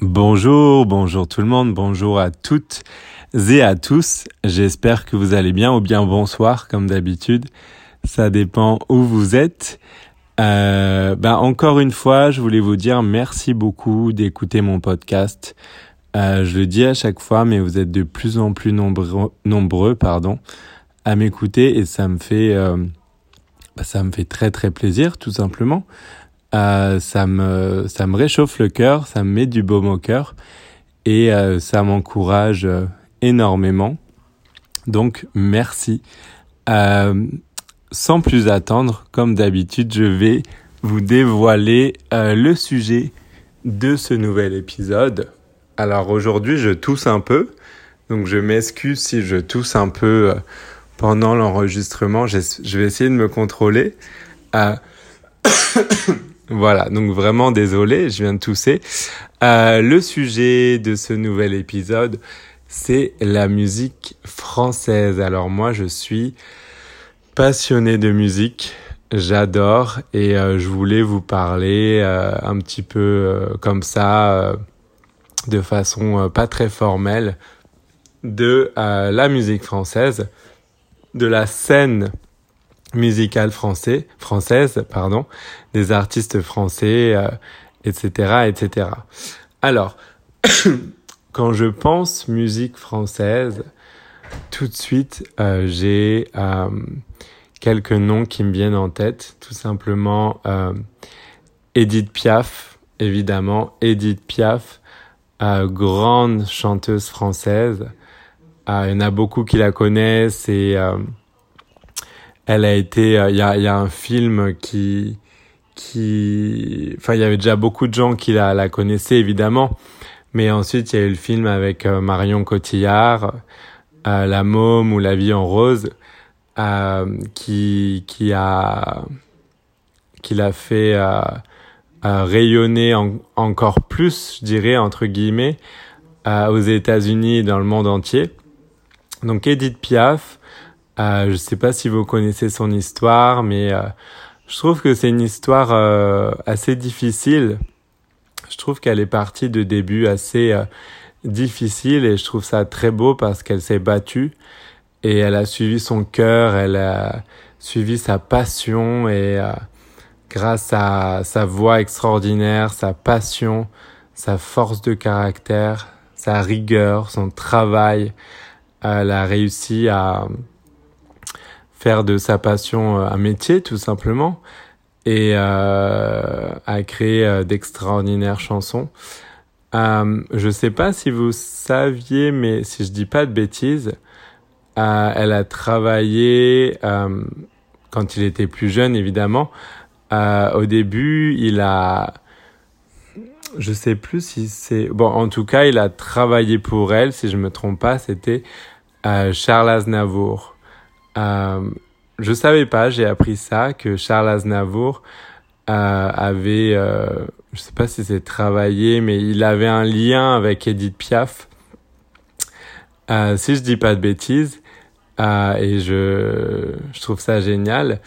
Bonjour, bonjour tout le monde, bonjour à toutes et à tous. J'espère que vous allez bien ou bien bonsoir comme d'habitude. Ça dépend où vous êtes. Euh, ben encore une fois, je voulais vous dire merci beaucoup d'écouter mon podcast. Euh, je le dis à chaque fois, mais vous êtes de plus en plus nombreux, nombreux pardon, à m'écouter et ça me fait, euh, ben, ça me fait très très plaisir, tout simplement. Euh, ça me ça me réchauffe le cœur, ça me met du baume au cœur et euh, ça m'encourage euh, énormément. Donc merci. sans plus attendre, comme d'habitude, je vais vous dévoiler le sujet de ce nouvel épisode. Alors aujourd'hui, je tousse un peu, donc je m'excuse si je tousse un peu pendant l'enregistrement. Je vais essayer de me contrôler. Voilà, donc vraiment désolé, je viens de tousser. Euh, le sujet de ce nouvel épisode, c'est la musique française. Alors moi, je suis passionné de musique, j'adore et euh, je voulais vous parler euh, un petit peu euh, comme ça, de façon pas très formelle, de la musique française, de la scène musicale français, française, pardon, des artistes français, etc., euh, etc. Alors, quand je pense musique française, tout de suite, euh, j'ai euh, quelques noms qui me viennent en tête. Tout simplement, Edith Piaf, évidemment, Edith Piaf, grande chanteuse française. il y en a beaucoup qui la connaissent et elle a été, euh, il y, a, y, a, un film qui, qui, enfin, il y avait déjà beaucoup de gens qui la, la connaissaient évidemment, mais ensuite il y a eu le film avec euh, Marion Cotillard, euh, La Môme ou La Vie en Rose, euh, qui, qui a, qui l'a fait euh, rayonner encore plus, je dirais entre guillemets, aux États-Unis et dans le monde entier. Donc Edith Piaf, euh, je ne sais pas si vous connaissez son histoire, mais euh, je trouve que c'est une histoire euh, assez difficile. Je trouve qu'elle est partie de début assez difficile et je trouve ça très beau parce qu'elle s'est battue et elle a suivi son cœur, elle a suivi sa passion et grâce à sa voix extraordinaire, sa passion, sa force de caractère, sa rigueur, son travail, elle a réussi à faire de sa passion euh, un métier tout simplement et euh, à créer euh, d'extraordinaires chansons. Euh, je sais pas si vous saviez, mais si je dis pas de bêtises, euh, elle a travaillé quand il était plus jeune, évidemment. au début, il a, je sais plus si c'est, bon, en tout cas, il a travaillé pour elle, si je me trompe pas, c'était Charles Aznavour. Euh, je savais pas, j'ai appris ça, que Charles Aznavour euh, avait, euh, je sais pas si c'est travaillé, mais il avait un lien avec Edith Piaf. Euh, si je dis pas de bêtises, euh, et je, je trouve ça génial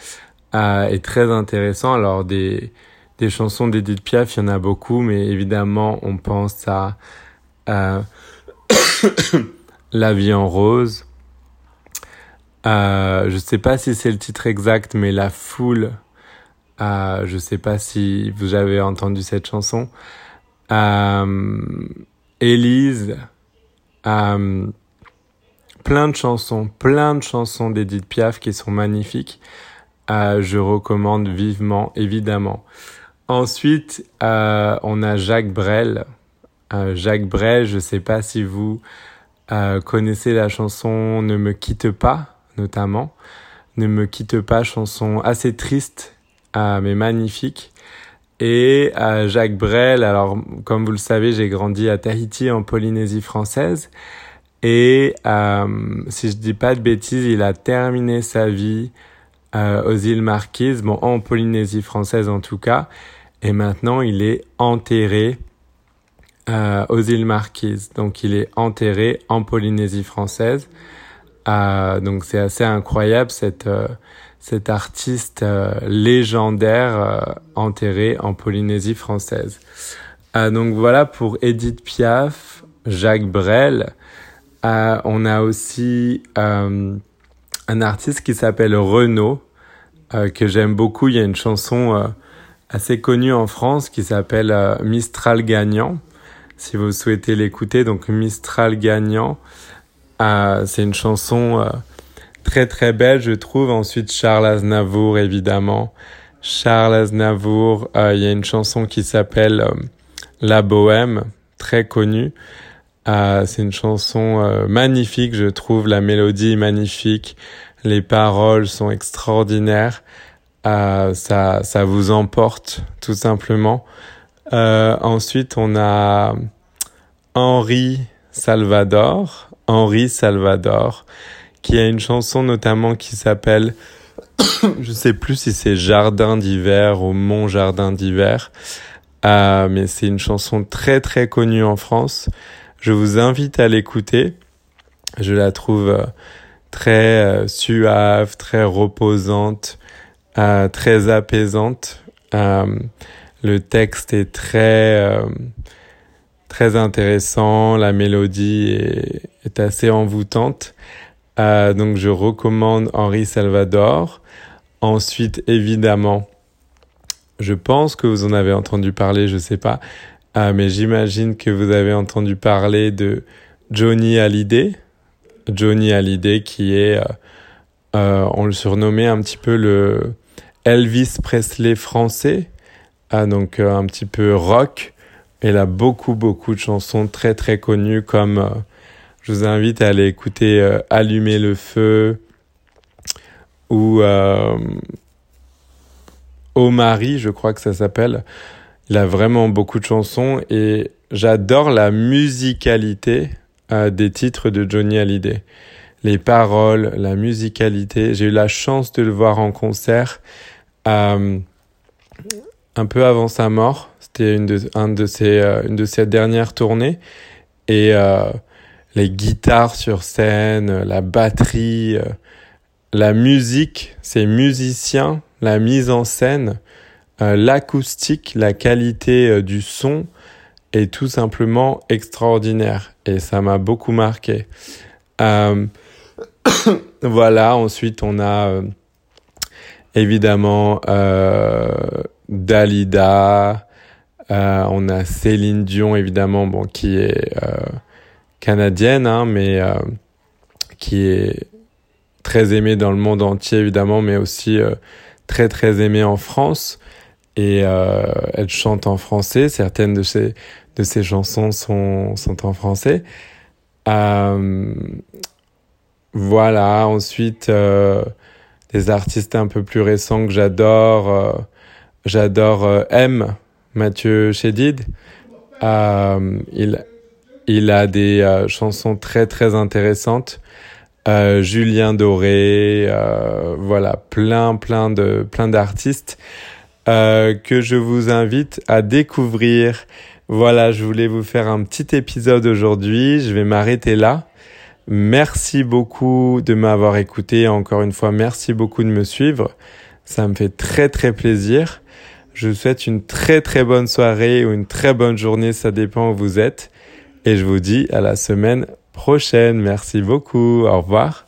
et très intéressant. Alors des, des chansons d'Edith Piaf, il y en a beaucoup, mais évidemment on pense à La vie en rose, euh, je sais pas si c'est le titre exact, mais La Foule. Euh, je sais pas si vous avez entendu cette chanson. Euh, Élise. Euh, plein de chansons, plein de chansons d'Edith Piaf qui sont magnifiques. Euh, je recommande vivement, évidemment. Ensuite, euh, on a Jacques Brel. Euh, Jacques Brel, je sais pas si vous connaissez la chanson Ne me quitte pas notamment. Ne me quitte pas, chanson assez triste, euh, mais magnifique. Et euh, Jacques Brel, alors comme vous le savez, j'ai grandi à Tahiti en Polynésie française. Et euh, si je dis pas de bêtises, il a terminé sa vie aux îles Marquises, bon en Polynésie française en tout cas. Et maintenant, il est enterré aux îles Marquises. Donc, il est enterré en Polynésie française. Euh, donc c'est assez incroyable cette euh, cet artiste euh, légendaire enterré en Polynésie française. donc voilà pour Edith Piaf, Jacques Brel. on a aussi un artiste qui s'appelle Renaud, que j'aime beaucoup. Il y a une chanson assez connue en France qui s'appelle Mistral gagnant. Si vous souhaitez l'écouter, donc Mistral gagnant, c'est une chanson très très belle, je trouve. Ensuite, Charles Aznavour, évidemment. Charles Aznavour, euh, il y a une chanson qui s'appelle euh, La Bohème, très connue. Euh, c'est une chanson magnifique, je trouve. La mélodie est magnifique. Les paroles sont extraordinaires. ça, ça vous emporte, tout simplement. ensuite, on a Henri Salvador. Henri Salvador qui a une chanson notamment qui s'appelle, je sais plus si c'est Jardin d'hiver ou Mon Jardin d'hiver, euh, mais c'est une chanson très très connue en France. Je vous invite à l'écouter. Je la trouve euh, très euh, suave, très reposante, très apaisante. le texte est très très intéressant, la mélodie est, est assez envoûtante. Euh, donc je recommande Henri Salvador. Ensuite, évidemment, je pense que vous en avez entendu parler, je sais pas, euh, mais j'imagine que vous avez entendu parler de Johnny Hallyday. Johnny Hallyday qui est, euh, on le surnommait un petit peu le Elvis Presley français, donc un petit peu rock. Il a beaucoup beaucoup de chansons très très connues comme je vous invite à aller écouter euh, Allumer le feu ou euh, Au mari, je crois que ça s'appelle. Il a vraiment beaucoup de chansons et j'adore la musicalité euh, des titres de Johnny Hallyday. Les paroles, la musicalité. J'ai eu la chance de le voir en concert euh, un peu avant sa mort. C'était une de, de ses, une de ses dernières tournées. Et euh, les guitares sur scène, la batterie, euh, la musique, ces musiciens, la mise en scène, euh, l'acoustique, la qualité euh, du son est tout simplement extraordinaire et ça m'a beaucoup marqué. voilà, ensuite on a évidemment Dalida, on a Céline Dion évidemment, bon qui est canadienne, hein, mais euh, qui est très aimée dans le monde entier évidemment, mais aussi euh, très très aimée en France. Et euh, elle chante en français. Certaines de ses de ses chansons sont sont en français. Euh, voilà. Ensuite, des artistes un peu plus récents que j'adore. j'adore M. Mathieu Chédid. il il a des euh, chansons très très intéressantes. Euh, Julien Doré, euh, voilà, plein plein de plein d'artistes euh, que je vous invite à découvrir. Voilà, je voulais vous faire un petit épisode aujourd'hui. Je vais m'arrêter là. Merci beaucoup de m'avoir écouté. Encore une fois, merci beaucoup de me suivre. Ça me fait très très plaisir. Je vous souhaite une très très bonne soirée ou une très bonne journée, ça dépend où vous êtes. Et je vous dis à la semaine prochaine. Merci beaucoup. Au revoir.